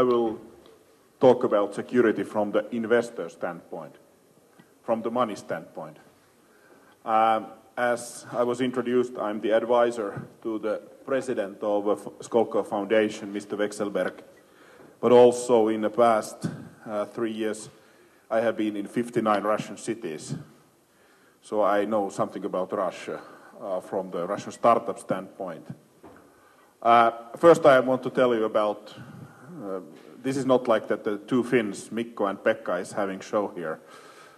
I will talk about security from the investor standpoint, from the money standpoint. Um, as I was introduced, I'm the advisor to the president of uh, Skolkovo Foundation, Mr. Vekselberg. But also in the past uh, three years, I have been in 59 Russian cities. So I know something about Russia uh, from the Russian startup standpoint. Uh, first, I want to tell you about uh, this is not like that the two Finns, Mikko and Pekka, is having show here.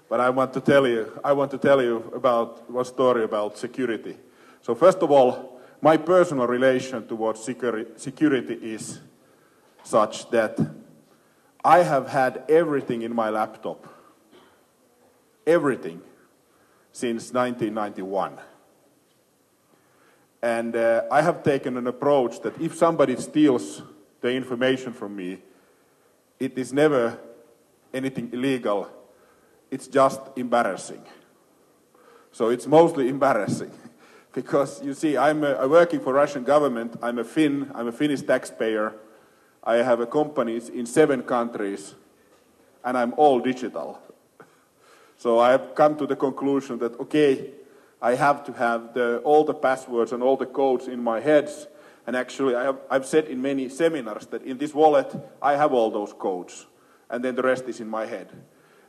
But I want to tell you, I want to tell you about one story about security. So first of all, my personal relation towards security is such that I have had everything in my laptop, everything, since 1991. And uh, I have taken an approach that if somebody steals the information from me, it is never anything illegal, it's just embarrassing. So it's mostly embarrassing. because you see, I'm, uh, a, I'm working for Russian government, I'm a Finn, I'm a Finnish taxpayer, I have a companies in seven countries, and I'm all digital. So I have come to the conclusion that, okay, I have to have the, all the passwords and all the codes in my heads. And actually, I have, I've said in many seminars that in this wallet, I have all those codes. And then the rest is in my head.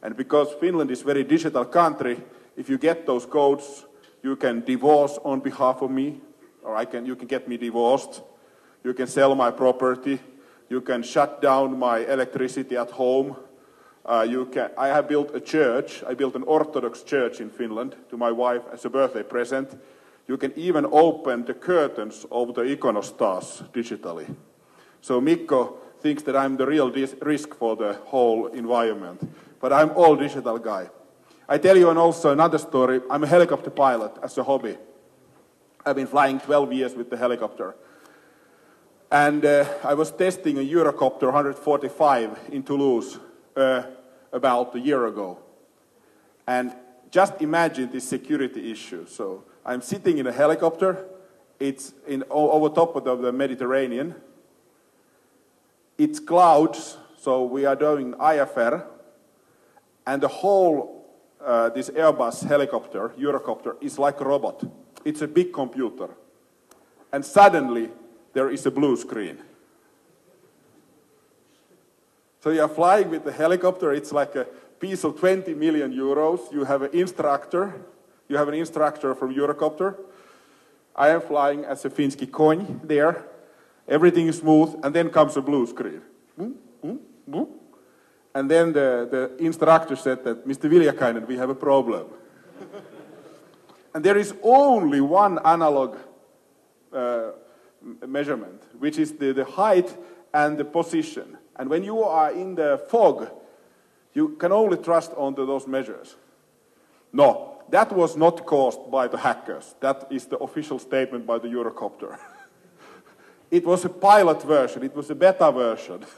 And because Finland is a very digital country, if you get those codes, you can divorce on behalf of me, or I can, you can get me divorced. You can sell my property. You can shut down my electricity at home. Uh, you can, I have built a church. I built an Orthodox church in Finland to my wife as a birthday present. You can even open the curtains of the iconostas digitally. So Mikko thinks that I'm the real risk for the whole environment. But I'm all digital guy. I tell you and also another story. I'm a helicopter pilot as a hobby. I've been flying 12 years with the helicopter. And uh, I was testing a Eurocopter 145 in Toulouse uh, about a year ago. And just imagine this security issue. So I'm sitting in a helicopter. It's in, over top of the Mediterranean. It's clouds, so we are doing IFR. And the whole, uh, this Airbus helicopter, Eurocopter, is like a robot. It's a big computer. And suddenly, there is a blue screen. So you're flying with the helicopter, it's like a piece of 20 million euros. You have an instructor, you have an instructor from Eurocopter. I am flying as a Finsky coin there. Everything is smooth, and then comes a blue screen. And then the, the instructor said that, Mr. Viljakainen, we have a problem. and there is only one analog uh, measurement, which is the, the height and the position. And when you are in the fog, you can only trust onto those measures. No, that was not caused by the hackers. That is the official statement by the Eurocopter. it was a pilot version, it was a beta version.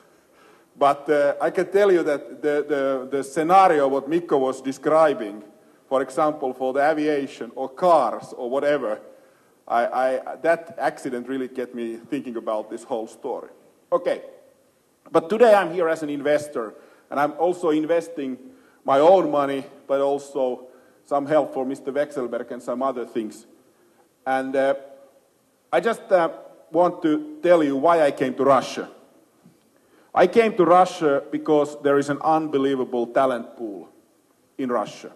But uh, I can tell you that the, the, the scenario what Mikko was describing, for example, for the aviation or cars or whatever, I, I, that accident really get me thinking about this whole story. Okay. But today I'm here as an investor, and I'm also investing my own money, but also some help for Mr. Vekselberg and some other things. And uh, I just uh, want to tell you why I came to Russia. I came to Russia because there is an unbelievable talent pool in Russia.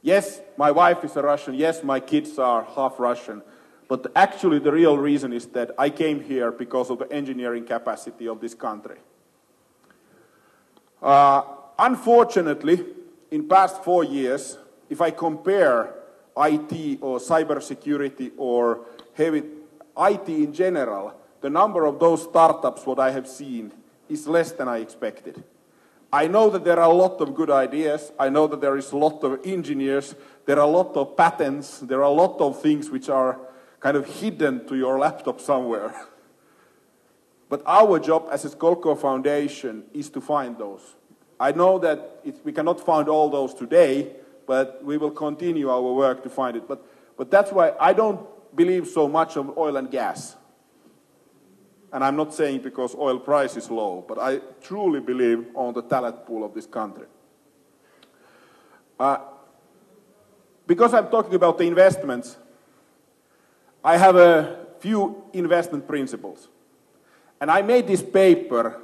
Yes, my wife is a Russian. Yes, my kids are half Russian. But actually, the real reason is that I came here because of the engineering capacity of this country. Uh, unfortunately, in past four years, if I compare IT or cybersecurity or heavy IT in general, the number of those startups what I have seen is less than I expected. I know that there are a lot of good ideas. I know that there is a lot of engineers. There are a lot of patents. There are a lot of things which are kind of hidden to your laptop somewhere. But our job as a Skolkovo Foundation is to find those. I know that it, we cannot find all those today, but we will continue our work to find it. But, but that's why I don't believe so much of oil and gas. and I'm not saying because oil price is low, but I truly believe on the talent pool of this country. Uh, because I'm talking about the investments, I have a few investment principles. And I made this paper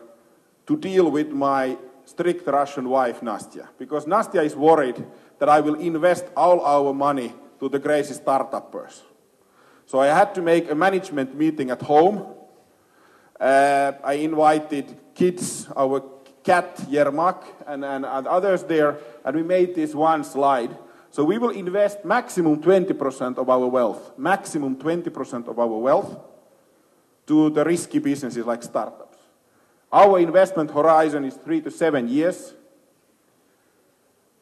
to deal with my strict Russian wife, Nastya, because Nastya is worried that I will invest all our money to the crazy startuppers. So I had to make a management meeting at home. Uh, I invited kids, our cat Yermak, and, and, and others there, and we made this one slide. So we will invest maximum 20% of our wealth, maximum 20% of our wealth to the risky businesses like startups. Our investment horizon is three to seven years.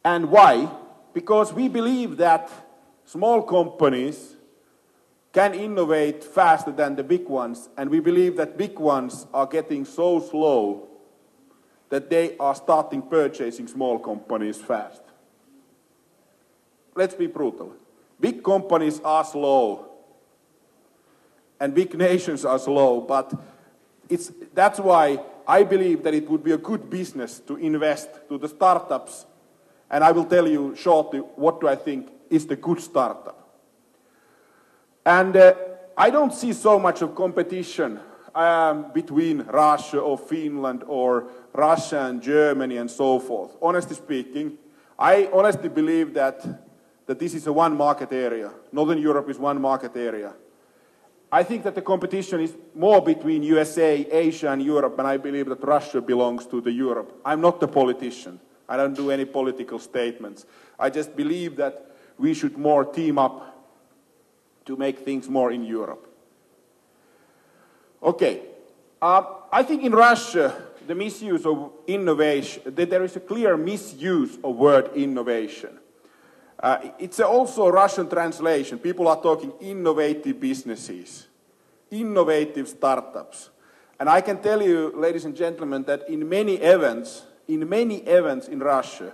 And why? Because we believe that small companies can innovate faster than the big ones, and we believe that big ones are getting so slow that they are starting purchasing small companies fast. Let's be brutal. Big companies are slow, and big nations are slow, but it's, that's why I believe that it would be a good business to invest to the startups, and I will tell you shortly what do I think is the good startup. And uh, I don't see so much of competition um, between Russia or Finland or Russia and Germany and so forth. Honestly speaking, I honestly believe that, that this is a one market area. Northern Europe is one market area. I think that the competition is more between USA, Asia and Europe, and I believe that Russia belongs to the Europe. I'm not a politician. I don't do any political statements. I just believe that we should more team up to make things more in Europe. Okay. Uh, I think in Russia, the misuse of innovation, that there is a clear misuse of word innovation. Uh, it's also a Russian translation. People are talking innovative businesses, innovative startups. And I can tell you, ladies and gentlemen, that in many events, in many events in Russia,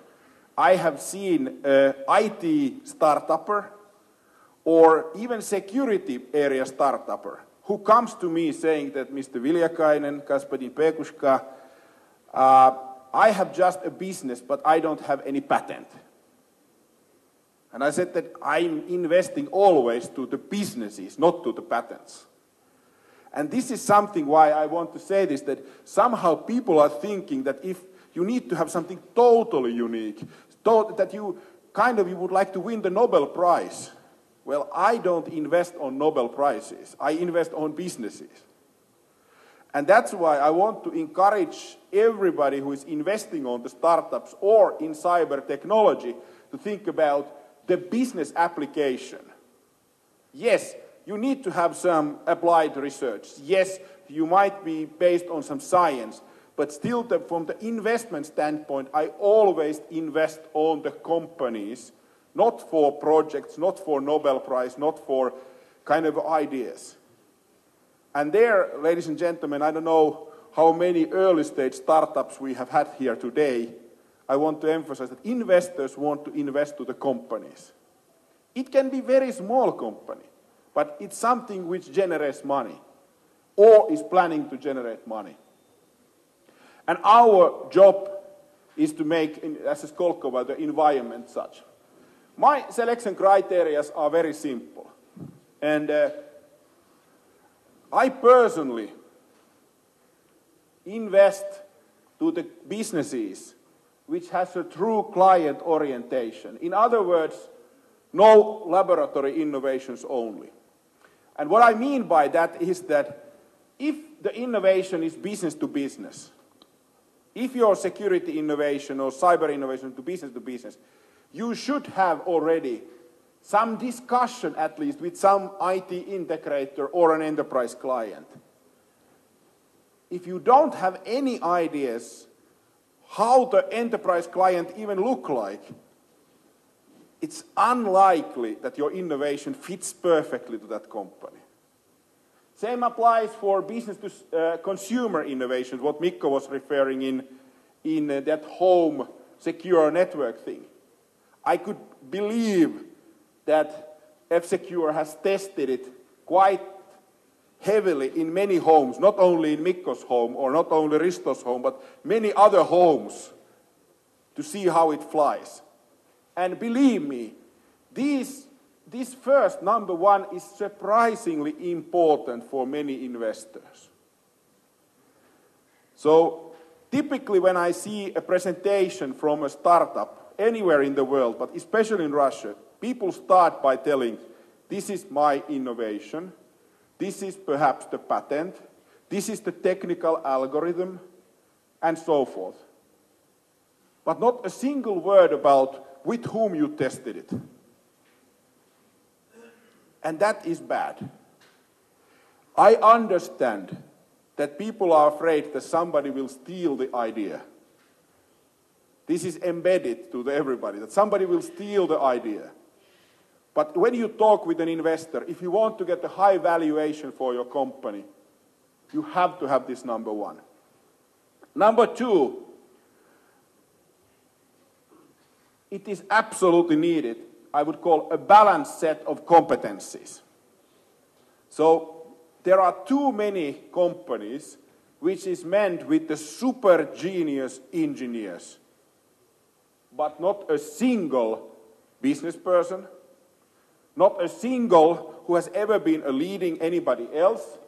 I have seen an IT startupper or even security area startupper who comes to me saying that Mr. Viljakainen, Kaspadin Pekushka, uh, I have just a business, but I don't have any patent. And I said that I'm investing always to the businesses, not to the patents. And this is something why I want to say this, that somehow people are thinking that if you need to have something totally unique, that you kind of you would like to win the Nobel Prize. Well, I don't invest on Nobel Prizes. I invest on businesses. And that's why I want to encourage everybody who is investing on the startups or in cyber technology to think about the business application. Yes, you need to have some applied research. Yes, you might be based on some science, but still the, from the investment standpoint, I always invest on the companies, not for projects, not for Nobel Prize, not for kind of ideas. And there, ladies and gentlemen, I don't know how many early stage startups we have had here today, I want to emphasize that investors want to invest to the companies. It can be very small company, but it's something which generates money or is planning to generate money. And our job is to make, as a Skolkovo, the environment such. My selection criteria are very simple. And uh, I personally invest to the businesses which has a true client orientation. In other words, no laboratory innovations only. And what I mean by that is that if the innovation is business to business, if your security innovation or cyber innovation to business to business, you should have already some discussion at least with some IT integrator or an enterprise client. If you don't have any ideas how the enterprise client even look like, it's unlikely that your innovation fits perfectly to that company. Same applies for business to uh, consumer innovations, what Mikko was referring in, in uh, that home secure network thing. I could believe that F-Secure has tested it quite heavily in many homes, not only in Mikko's home or not only Risto's home, but many other homes to see how it flies. And believe me, these, this first number one is surprisingly important for many investors. So typically when I see a presentation from a startup anywhere in the world, but especially in Russia, people start by telling, this is my innovation, this is perhaps the patent, this is the technical algorithm, and so forth. But not a single word about with whom you tested it. And that is bad. I understand that people are afraid that somebody will steal the idea. This is embedded to everybody, that somebody will steal the idea. But when you talk with an investor, if you want to get a high valuation for your company, you have to have this number one. Number two, it is absolutely needed, I would call a balanced set of competencies. So there are too many companies which is meant with the super genius engineers, but not a single business person, not a single who has ever been a leading anybody else,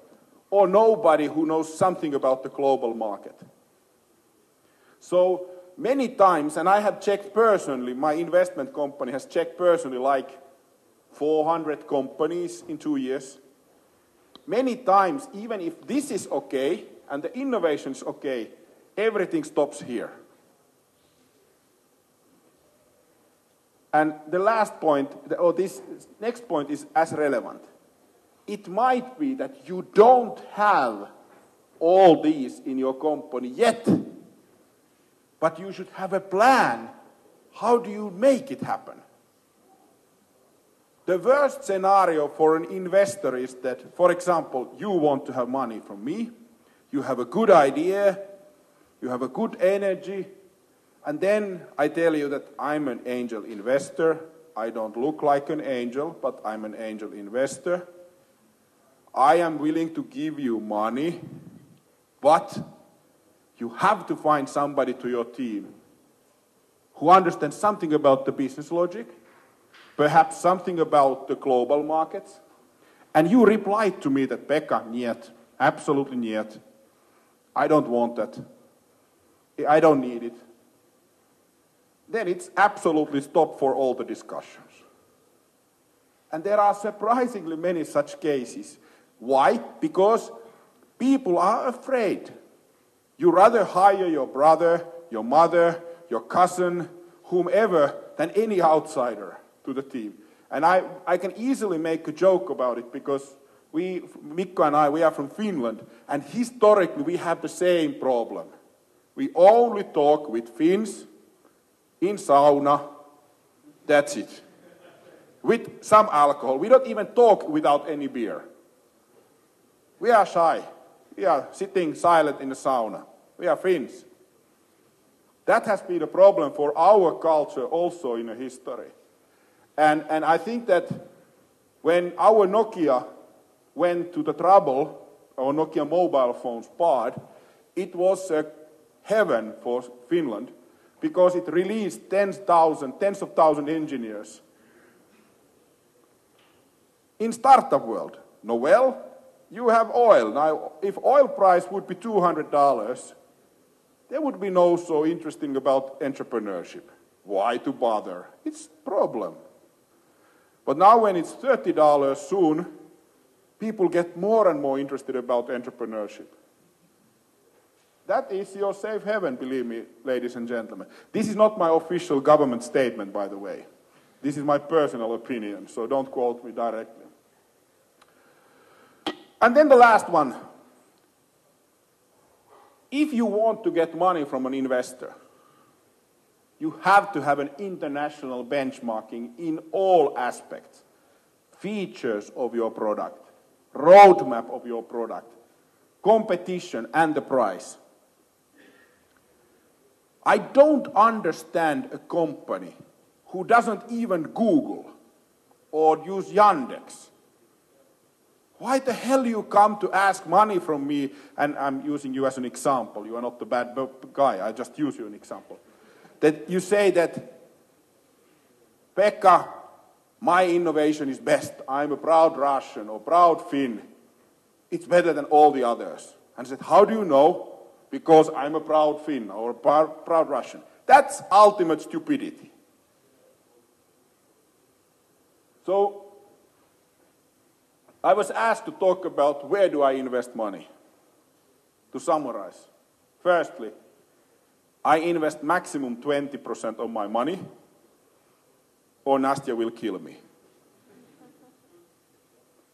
or nobody who knows something about the global market. So many times, and I have checked personally, my investment company has checked personally like 400 companies in two years. Many times, even if this is okay and the innovation is okay, everything stops here. And the last point, or this next point is as relevant. It might be that you don't have all these in your company yet, but you should have a plan. How do you make it happen? The worst scenario for an investor is that, for example, you want to have money from me, you have a good idea, you have a good energy, and then I tell you that I'm an angel investor. I don't look like an angel, but I'm an angel investor. I am willing to give you money, but you have to find somebody to your team who understands something about the business logic, perhaps something about the global markets. And you replied to me that, Pekka, niet, absolutely niet. I don't want that. I don't need it then it's absolutely stop for all the discussions. And there are surprisingly many such cases. Why? Because people are afraid. You rather hire your brother, your mother, your cousin, whomever, than any outsider to the team. And I, I can easily make a joke about it because we, Mikko and I, we are from Finland, and historically we have the same problem. We only talk with Finns in sauna, that's it. With some alcohol. We don't even talk without any beer. We are shy. We are sitting silent in the sauna. We are Finns. That has been a problem for our culture also in history. And, and I think that when our Nokia went to the trouble, our Nokia mobile phones part, it was a heaven for Finland because it released tens, thousand, tens of thousand engineers. In startup world, Noel, you have oil. Now, if oil price would be $200, there would be no so interesting about entrepreneurship. Why to bother? It's problem. But now when it's $30 soon, people get more and more interested about entrepreneurship. That is your safe haven, believe me, ladies and gentlemen. This is not my official government statement, by the way. This is my personal opinion, so don't quote me directly. And then the last one. If you want to get money from an investor, you have to have an international benchmarking in all aspects. Features of your product, roadmap of your product, competition and the price. I don't understand a company who doesn't even Google or use Yandex Why the hell you come to ask money from me? And I'm using you as an example. You are not the bad guy. I just use you as an example. That you say that, Pekka, my innovation is best. I'm a proud Russian or proud Finn. It's better than all the others. And I said, how do you know? Because I'm a proud Finn or a proud Russian. That's ultimate stupidity. So I was asked to talk about where do I invest money. To summarize, firstly, I invest maximum 20% of my money or Nastya will kill me.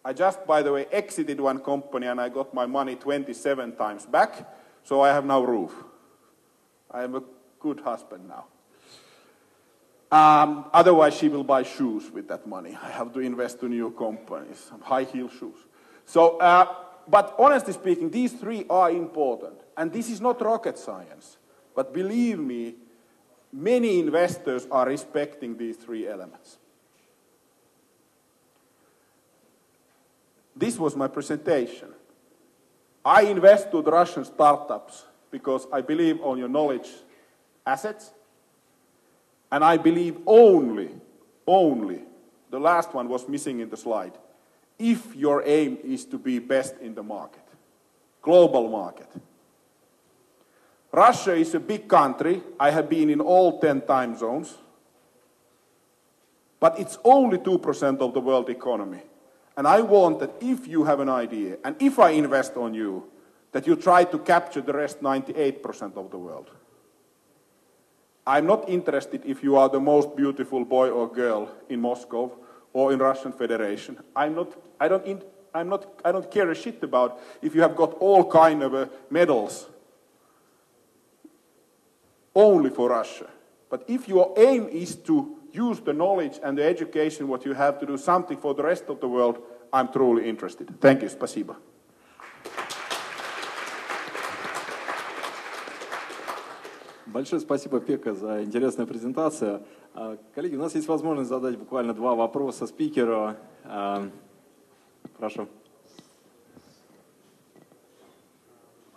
I just, by the way, exited one company and I got my money 27 times back, so I have now roof. I am a good husband now. Um, otherwise, she will buy shoes with that money. I have to invest to new companies, high heel shoes. So, uh, but honestly speaking, these three are important. And this is not rocket science. But believe me, many investors are respecting these three elements. This was my presentation. I invest to the Russian startups because I believe on your knowledge assets and I believe only, only, the last one was missing in the slide, if your aim is to be best in the market, global market. Russia is a big country. I have been in all 10 time zones. But it's only 2% of the world economy. And I want that if you have an idea, and if I invest on you, that you try to capture the rest 98% of the world. I'm not interested if you are the most beautiful boy or girl in Moscow or in Russian Federation. I'm not, I don't, in, I'm not, I don't care a shit about if you have got all kind of uh, medals only for Russia. But if your aim is to use the knowledge and the education what you have to do something for the rest of the world, I'm truly interested. Thank you. Спасибо. Большое спасибо, Пекка, за интересную презентацию. Коллеги, у нас есть возможность задать буквально два вопроса спикеру. Прошу.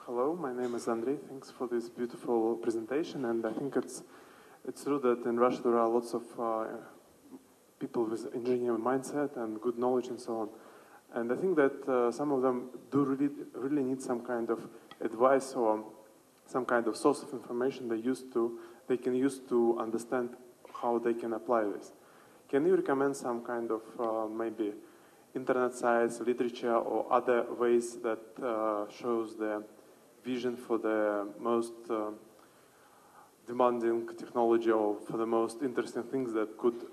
Hello, my name is Andrei. Thanks for this beautiful presentation, and I think it's it's true that in Russia there are lots of uh, people with engineering mindset and good knowledge and so on. And I think that uh, some of them do really really need some kind of advice or some kind of source of information they used to they can use to understand how they can apply this. Can you recommend some kind of uh, maybe internet sites, literature, or other ways that uh, shows the vision for the most uh, demanding technology or for the most interesting things that could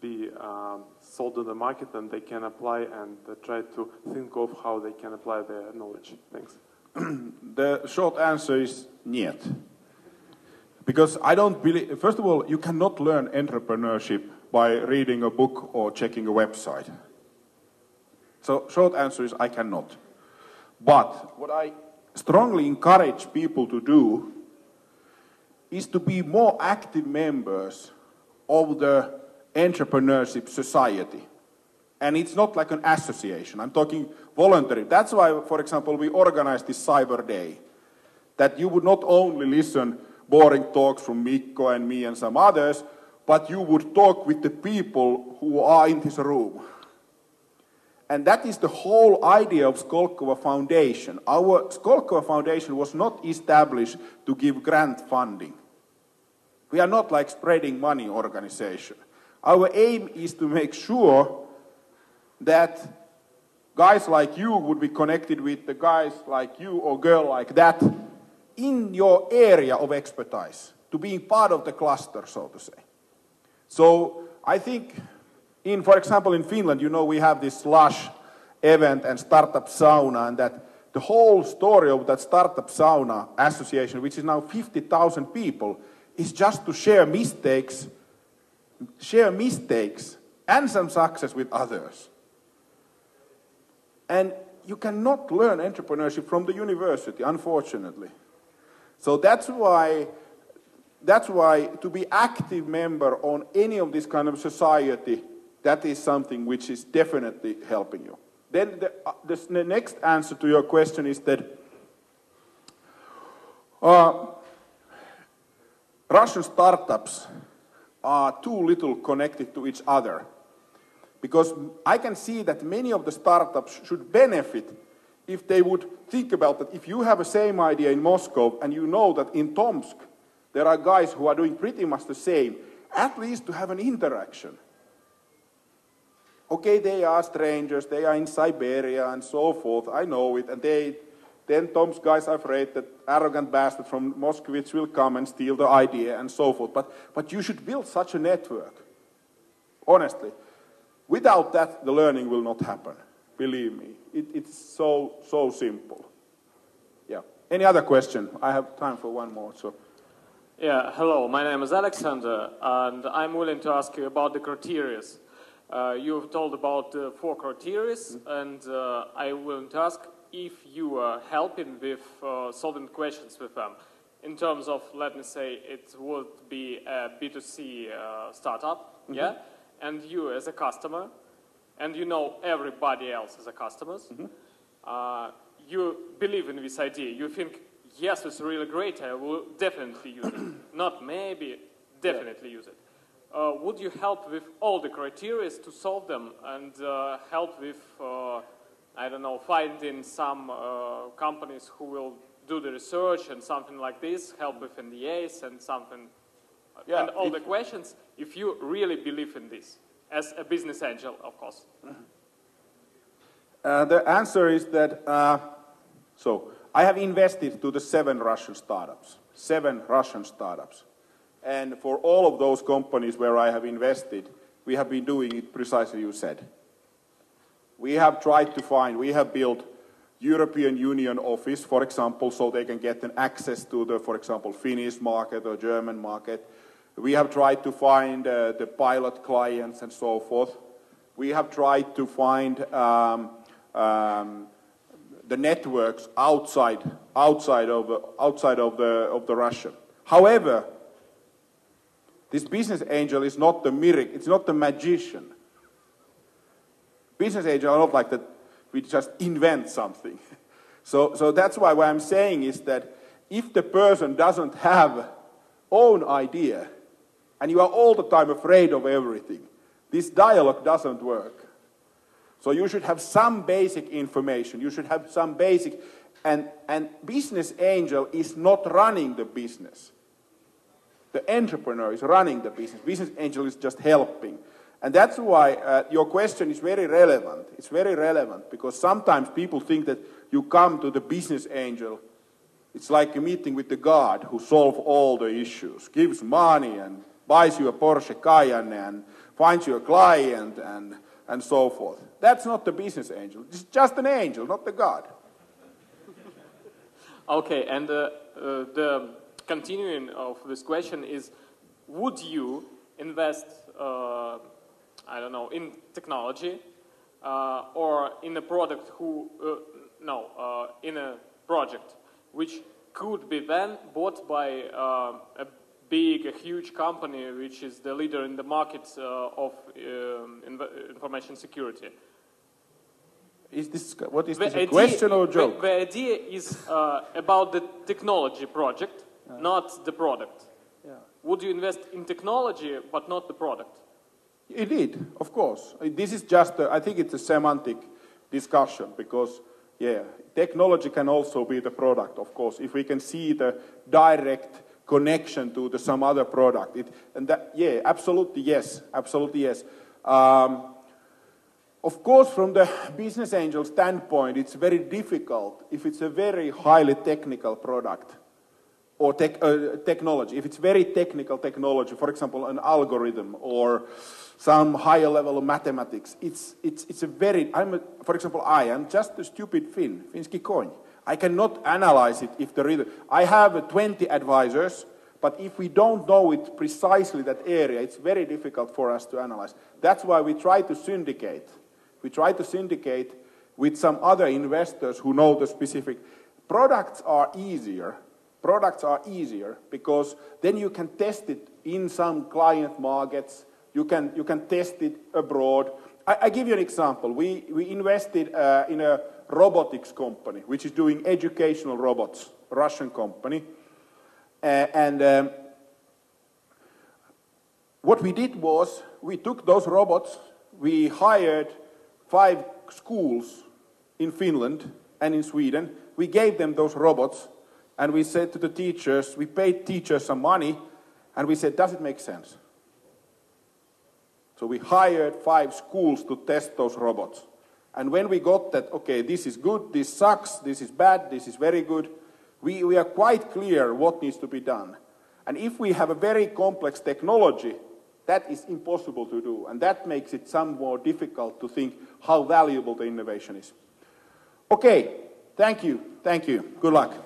be um, sold on the market and they can apply and uh, try to think of how they can apply their knowledge. Thanks. the short answer is niet. Because I don't believe, first of all, you cannot learn entrepreneurship by reading a book or checking a website. So, short answer is I cannot. But what I strongly encourage people to do is to be more active members of the entrepreneurship society. And it's not like an association. I'm talking voluntary. That's why, for example, we organized this Cyber Day. That you would not only listen boring talks from Mikko and me and some others, but you would talk with the people who are in this room. And that is the whole idea of Skolkovo Foundation. Our Skolkovo Foundation was not established to give grant funding. We are not like spreading money organization. Our aim is to make sure that guys like you would be connected with the guys like you or girl like that in your area of expertise, to being part of the cluster, so to say. So I think in, for example, in Finland, you know, we have this Slush event and startup sauna, and that the whole story of that startup sauna association, which is now 50,000 people, is just to share mistakes, share mistakes and some success with others. And you cannot learn entrepreneurship from the university, unfortunately. So that's why, that's why to be active member on any of this kind of society, that is something which is definitely helping you. Then the, uh, the next answer to your question is that uh, Russian startups are too little connected to each other. Because I can see that many of the startups should benefit if they would think about that if you have the same idea in Moscow and you know that in Tomsk there are guys who are doing pretty much the same, at least to have an interaction. Okay, they are strangers, they are in Siberia and so forth, I know it, and they, then Tomsk guys are afraid that arrogant bastard from Moskvich will come and steal the idea and so forth. But, but you should build such a network, honestly. Without that, the learning will not happen. Believe me, it, it's so, so simple. Yeah. Any other question? I have time for one more, so. Yeah, hello, my name is Alexander, and I'm willing to ask you about the criteria. Uh, you've told about uh, four criteria, mm -hmm. and uh, I'm willing to ask if you are helping with uh, solving questions with them. In terms of, let me say, it would be a B2C uh, startup, mm -hmm. yeah? And you as a customer, and you know everybody else as a customer, mm -hmm. you believe in this idea. You think yes, it's really great, I will definitely use it. Not maybe, definitely yeah. use it. Uh, would you help with all the criteria to solve them and uh, help with, uh, I don't know, finding some uh, companies who will do the research and something like this, help with NDAs and something, yeah, and all the questions, if you really believe in this, as a business angel, of course? Uh, the answer is that, uh, so, I have invested to the seven Russian startups, seven Russian startups. And for all of those companies where I have invested, we have been doing it precisely you said. We have tried to find, we have built European Union office, for example, so they can get an access to the, for example, Finnish market or German market. We have tried to find uh, the pilot clients and so forth. We have tried to find um, um, the networks outside, outside, of, outside of, the, of the Russia. However, this business angel is not the miracle, it's not the magician. Business angel are not like that we just invent something. So, so that's why what I'm saying is that if the person doesn't have own idea, and you are all the time afraid of everything, this dialogue doesn't work. So you should have some basic information. You should have some basic, and, and business angel is not running the business. The entrepreneur is running the business. Business angel is just helping. And that's why uh, your question is very relevant. It's very relevant because sometimes people think that you come to the business angel. It's like a meeting with the God who solves all the issues, gives money and buys you a Porsche Cayenne and finds you a client and and so forth. That's not the business angel. It's just an angel, not the God. Okay, and uh, uh, the continuing of this question is, would you invest, uh, I don't know, in technology uh, or in a product who, uh, no, uh, in a project which could be then bought by a big, a huge company which is the leader in the market uh, of um, information security. Is this, what is the this, idea, question or a joke? The, the idea is uh, about the technology project, not the product. Yeah. Would you invest in technology but not the product? Indeed, of course. This is just, a, I think it's a semantic discussion because, yeah, technology can also be the product, of course. If we can see the direct connection to the, some other product. It, and that, yeah, absolutely yes, absolutely yes. Um, of course, from the business angel standpoint, it's very difficult if it's a very highly technical product or tech, uh, technology. If it's very technical technology, for example, an algorithm or some higher level of mathematics, it's, it's, it's a very, I'm a, for example, I am just a stupid Finn, Finski coin. I cannot analyze it if the reader, I have 20 advisors, but if we don't know it precisely that area, it's very difficult for us to analyze. That's why we try to syndicate. We try to syndicate with some other investors who know the specific. Products are easier. Products are easier because then you can test it in some client markets. You can, you can test it abroad. I, I give you an example. We, we invested uh, in a robotics company, which is doing educational robots, Russian company. Uh, and um, what we did was we took those robots, we hired five schools in Finland and in Sweden. We gave them those robots and we said to the teachers, we paid teachers some money and we said, does it make sense? So we hired five schools to test those robots. And when we got that, okay, this is good, this sucks, this is bad, this is very good, we, we are quite clear what needs to be done. And if we have a very complex technology, that is impossible to do. And that makes it somewhat difficult to think how valuable the innovation is. Okay, thank you, thank you, good luck.